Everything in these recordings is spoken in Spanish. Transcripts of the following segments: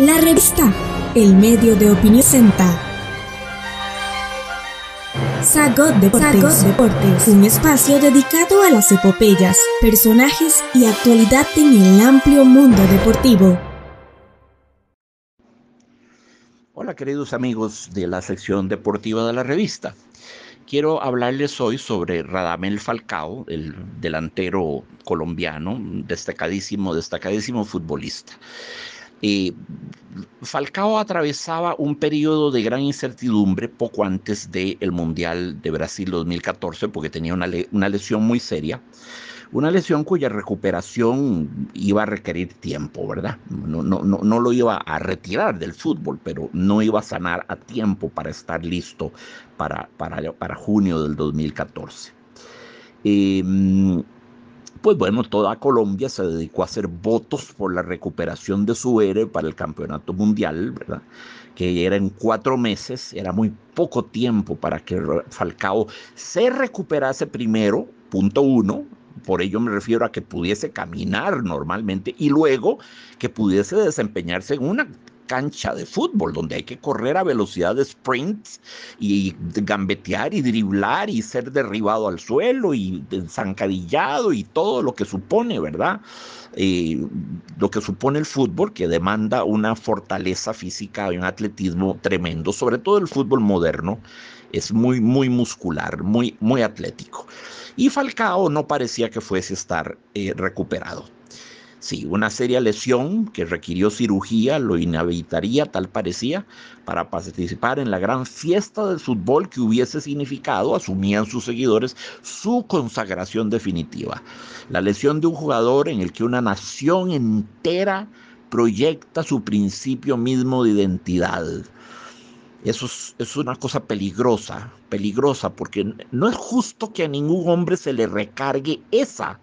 La revista El Medio de Opinión Senta. Sagot Deportes, Deportes, un espacio dedicado a las epopeyas, personajes y actualidad en el amplio mundo deportivo. Hola queridos amigos de la sección deportiva de la revista. Quiero hablarles hoy sobre Radamel Falcao, el delantero colombiano, destacadísimo, destacadísimo futbolista. Falcao atravesaba un periodo de gran incertidumbre poco antes del Mundial de Brasil 2014 porque tenía una, una lesión muy seria una lesión cuya recuperación iba a requerir tiempo, ¿verdad? No, no, no, no, lo iba a retirar del fútbol, pero no iba a sanar a tiempo para estar listo para, para, para junio del 2014. Em, pues bueno, toda Colombia se dedicó a hacer votos por la recuperación de su héroe para el campeonato mundial, ¿verdad? Que era en cuatro meses, era muy poco tiempo para que Falcao se recuperase primero, punto uno, por ello me refiero a que pudiese caminar normalmente y luego que pudiese desempeñarse en una cancha de fútbol, donde hay que correr a velocidad de sprints y gambetear y driblar y ser derribado al suelo y zancadillado y todo lo que supone, ¿verdad? Eh, lo que supone el fútbol, que demanda una fortaleza física y un atletismo tremendo, sobre todo el fútbol moderno, es muy, muy muscular, muy, muy atlético. Y Falcao no parecía que fuese estar eh, recuperado. Sí, una seria lesión que requirió cirugía lo inhabilitaría, tal parecía, para participar en la gran fiesta del fútbol que hubiese significado, asumían sus seguidores, su consagración definitiva. La lesión de un jugador en el que una nación entera proyecta su principio mismo de identidad. Eso es, es, una cosa peligrosa, peligrosa, porque no es justo que a ningún hombre se le recargue esa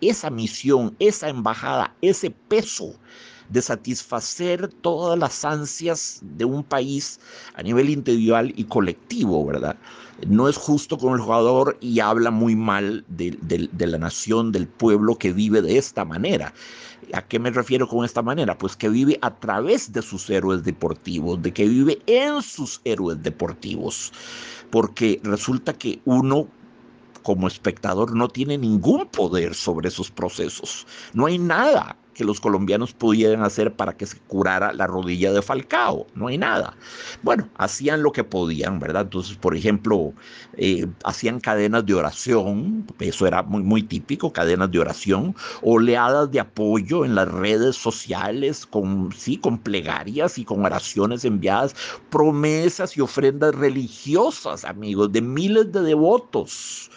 esa misión, esa embajada, ese peso de satisfacer todas las ansias de un país a nivel individual y colectivo, ¿verdad? No es justo con el jugador y habla muy mal de, de, la nación, del pueblo que vive de esta manera. ¿A qué me refiero con esta manera? Pues que vive a través de sus héroes deportivos, de que vive en sus héroes deportivos. Porque resulta que uno como espectador no tiene ningún poder sobre esos procesos. No hay nada que los colombianos pudieran hacer para que se curara la rodilla de Falcao. No hay nada. Bueno, hacían lo que podían, ¿verdad? Entonces, por ejemplo, eh, hacían cadenas de oración, eso era muy, muy típico, cadenas de oración, oleadas de apoyo en las redes sociales, sí, con plegarias y con oraciones enviadas, promesas y ofrendas religiosas, amigos, de miles de devotos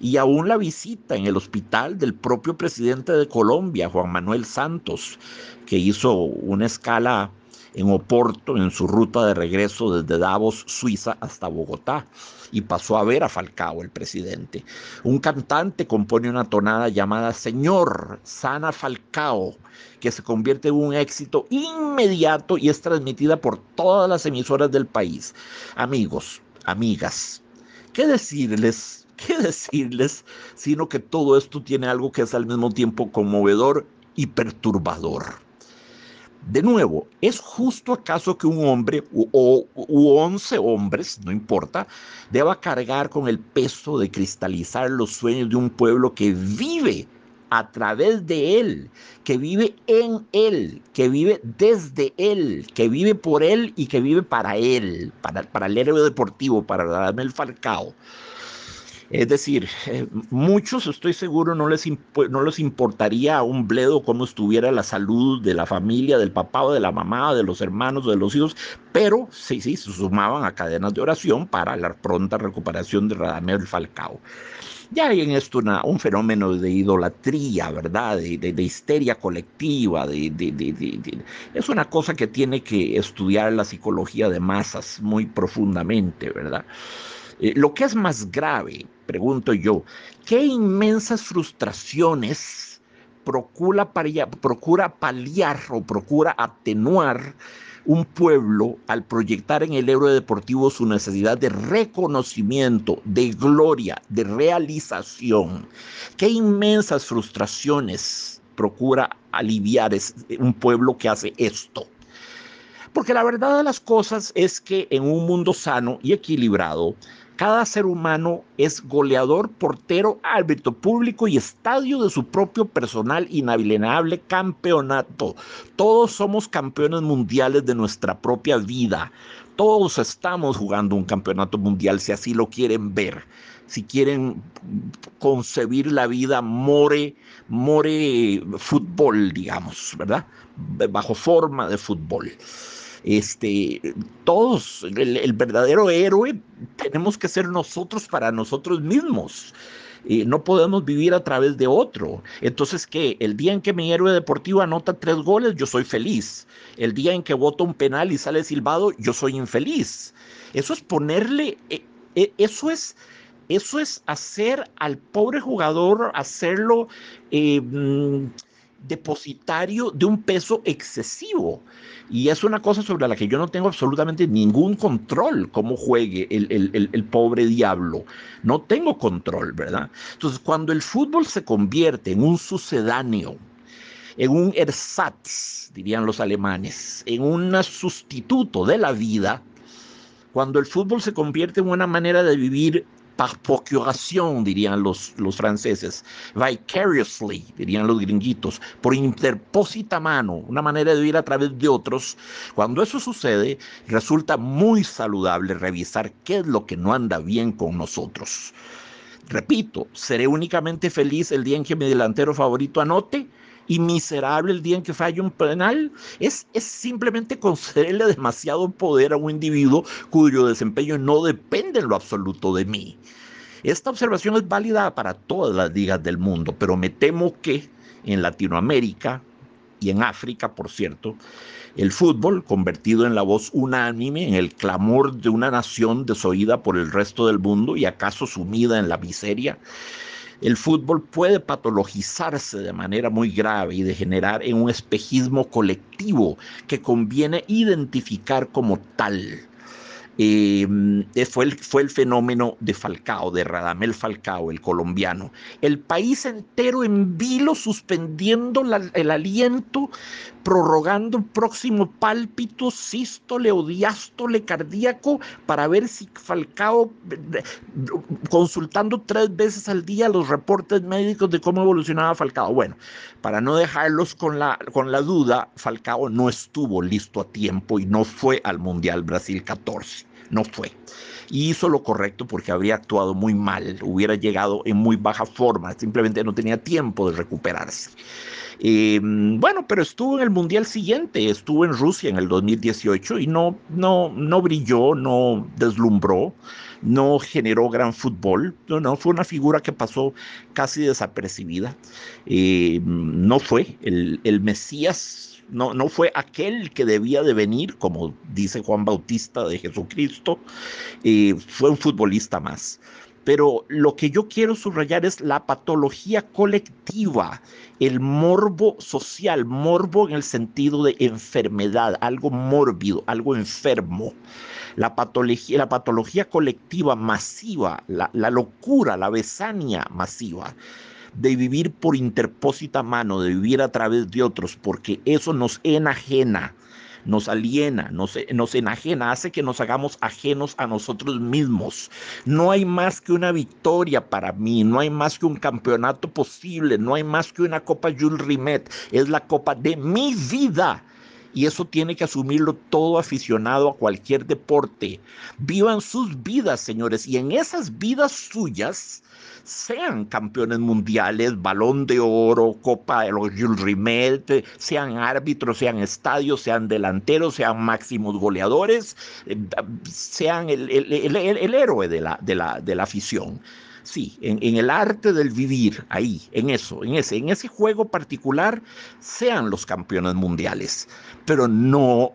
y aún la visita en el hospital del propio presidente de Colombia, Juan Manuel Santos, que hizo una escala en Oporto en su ruta de regreso desde Davos, Suiza, hasta Bogotá, y pasó a ver a Falcao, el presidente. Un cantante compone una tonada llamada Señor, sana Falcao, que se convierte en un éxito inmediato y es transmitida por todas las emisoras del país. Amigos, amigas, ¿qué decirles qué decirles, sino que todo esto tiene algo que es al mismo tiempo conmovedor y perturbador. De nuevo, ¿es justo acaso que un hombre o, once hombres, no importa, deba cargar con el peso de cristalizar los sueños de un pueblo que vive a través de él, que vive en él, que vive desde él, que vive por él y que vive para él, para, el héroe deportivo, para Radamel Falcao? Es decir, eh, muchos estoy seguro no les, no les importaría un bledo cómo estuviera la salud de la familia, del papá o de la mamá, de los hermanos, de los hijos, pero sí, sí, se sumaban a cadenas de oración para la pronta recuperación de Radamel Falcao. Ya hay en esto un fenómeno de idolatría, ¿verdad? De, histeria colectiva, de, es una cosa que tiene que estudiar la psicología de masas muy profundamente, ¿verdad? Eh, lo que es más grave, pregunto yo, ¿qué inmensas frustraciones procura, procura paliar o procura atenuar un pueblo al proyectar en el héroe deportivo su necesidad de reconocimiento, de gloria, de realización? ¿Qué inmensas frustraciones procura aliviar un pueblo que hace esto? Porque la verdad de las cosas es que en un mundo sano y equilibrado, cada ser humano es goleador, portero, árbitro público y estadio de su propio personal inalienable campeonato. Todos somos campeones mundiales de nuestra propia vida. Todos estamos jugando un campeonato mundial si así lo quieren ver. Si quieren concebir la vida more, more fútbol, digamos, ¿verdad? Bajo forma de fútbol este, todos, el, verdadero héroe tenemos que ser nosotros para nosotros mismos. Eh, no podemos vivir a través de otro. Entonces, ¿qué? El día en que mi héroe deportivo anota tres goles, yo soy feliz. El día en que voto un penal y sale silbado, yo soy infeliz. Eso es ponerle, eh, eh, eso es eso es hacer al pobre jugador, hacerlo mm, depositario de un peso excesivo. Y es una cosa sobre la que yo no tengo absolutamente ningún control, cómo juegue el, pobre diablo. No tengo control, ¿verdad? Entonces, cuando el fútbol se convierte en un sucedáneo, en un ersatz, dirían los alemanes, en un sustituto de la vida, cuando el fútbol se convierte en una manera de vivir par procuration, dirían los, los franceses, vicariously, dirían los gringuitos, por interpósita mano, una manera de vivir a través de otros. Cuando eso sucede, resulta muy saludable revisar qué es lo que no anda bien con nosotros. Repito, seré únicamente feliz el día en que mi delantero favorito anote y miserable el día en que falla un penal, es, es simplemente concederle demasiado poder a un individuo cuyo desempeño no depende en lo absoluto de mí. Esta observación es válida para todas las ligas del mundo, pero me temo que en Latinoamérica y en África, por cierto, el fútbol, convertido en la voz unánime, en el clamor de una nación desoída por el resto del mundo y acaso sumida en la miseria, el fútbol puede patologizarse de manera muy grave y degenerar en un espejismo colectivo que conviene identificar como tal. Em, eh, fue, el, fenómeno de Falcao, de Radamel Falcao, el colombiano. El país entero en vilo suspendiendo el aliento, prorrogando el próximo pálpito, sístole o diástole cardíaco para ver si Falcao, consultando tres veces al día los reportes médicos de cómo evolucionaba Falcao. Bueno, para no dejarlos con la, con la duda, Falcao no estuvo listo a tiempo y no fue al Mundial Brasil 14 no fue. Y hizo lo correcto porque habría actuado muy mal, hubiera llegado en muy baja forma, simplemente no tenía tiempo de recuperarse. Eh, bueno, pero estuvo en el Mundial siguiente, estuvo en Rusia en el 2018 y no, no, no brilló, no deslumbró, no generó gran fútbol, no, no, fue una figura que pasó casi desapercibida. Eh, no fue el, el Mesías no, no fue aquel que debía de venir, como dice Juan Bautista de Jesucristo, eh, fue un futbolista más. Pero lo que yo quiero subrayar es la patología colectiva, el morbo social, morbo en el sentido de enfermedad, algo mórbido, algo enfermo. La patología, la patología colectiva masiva, la, la locura, la besania masiva de vivir por interpósita mano, de vivir a través de otros, porque eso nos enajena, nos aliena, nos, nos enajena, hace que nos hagamos ajenos a nosotros mismos. No hay más que una victoria para mí, no hay más que un campeonato posible, no hay más que una Copa Jules Rimet, es la Copa de mi vida. Y eso tiene que asumirlo todo aficionado a cualquier deporte. Vivan sus vidas, señores, y en esas vidas suyas, sean campeones mundiales, balón de oro, Copa de los Jules Rimet, sean árbitros, sean estadios, sean delanteros, sean máximos goleadores, eh, sean el, héroe de la, afición. Sí, en, el arte del vivir, ahí, en eso, en ese, en ese juego particular, sean los campeones mundiales, pero no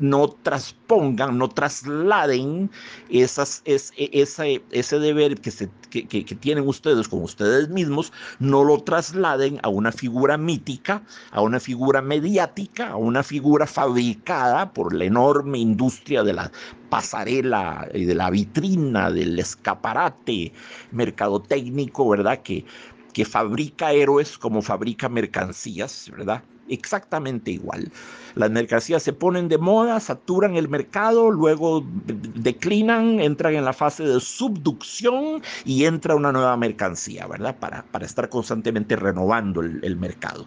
no traspongan, no trasladen esas, es, e, ese, ese deber que, se, que, que, tienen ustedes con ustedes mismos, no lo trasladen a una figura mítica, a una figura mediática, a una figura fabricada por la enorme industria de la pasarela y de la vitrina, del escaparate mercadotécnico, ¿verdad? Que, que fabrica héroes como fabrica mercancías, ¿verdad? Exactamente igual. Las mercancías se ponen de moda, saturan el mercado, luego declinan, entran en la fase de subducción y entra una nueva mercancía, ¿verdad? Para, para estar constantemente renovando el, el mercado.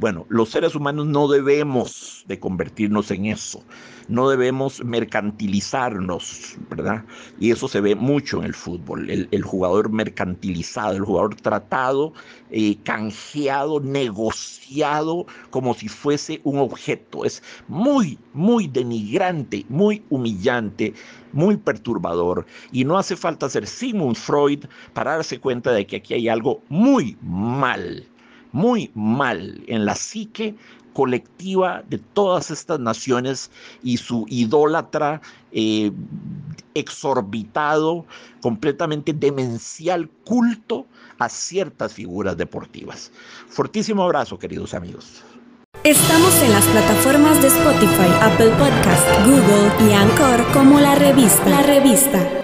Bueno, los seres humanos no debemos de convertirnos en eso, no debemos mercantilizarnos, ¿verdad? Y eso se ve mucho en el fútbol, el, jugador mercantilizado, el jugador tratado, eh, canjeado, negociado como si fuese un objeto. Es muy, muy denigrante, muy humillante, muy perturbador. Y no hace falta ser Sigmund Freud para darse cuenta de que aquí hay algo muy mal muy mal en la psique colectiva de todas estas naciones y su idólatra eh, exorbitado, completamente demencial culto a ciertas figuras deportivas. Fortísimo abrazo, queridos amigos. Estamos en las plataformas de Spotify, Apple Podcast, Google y Anchor como la revista. La revista.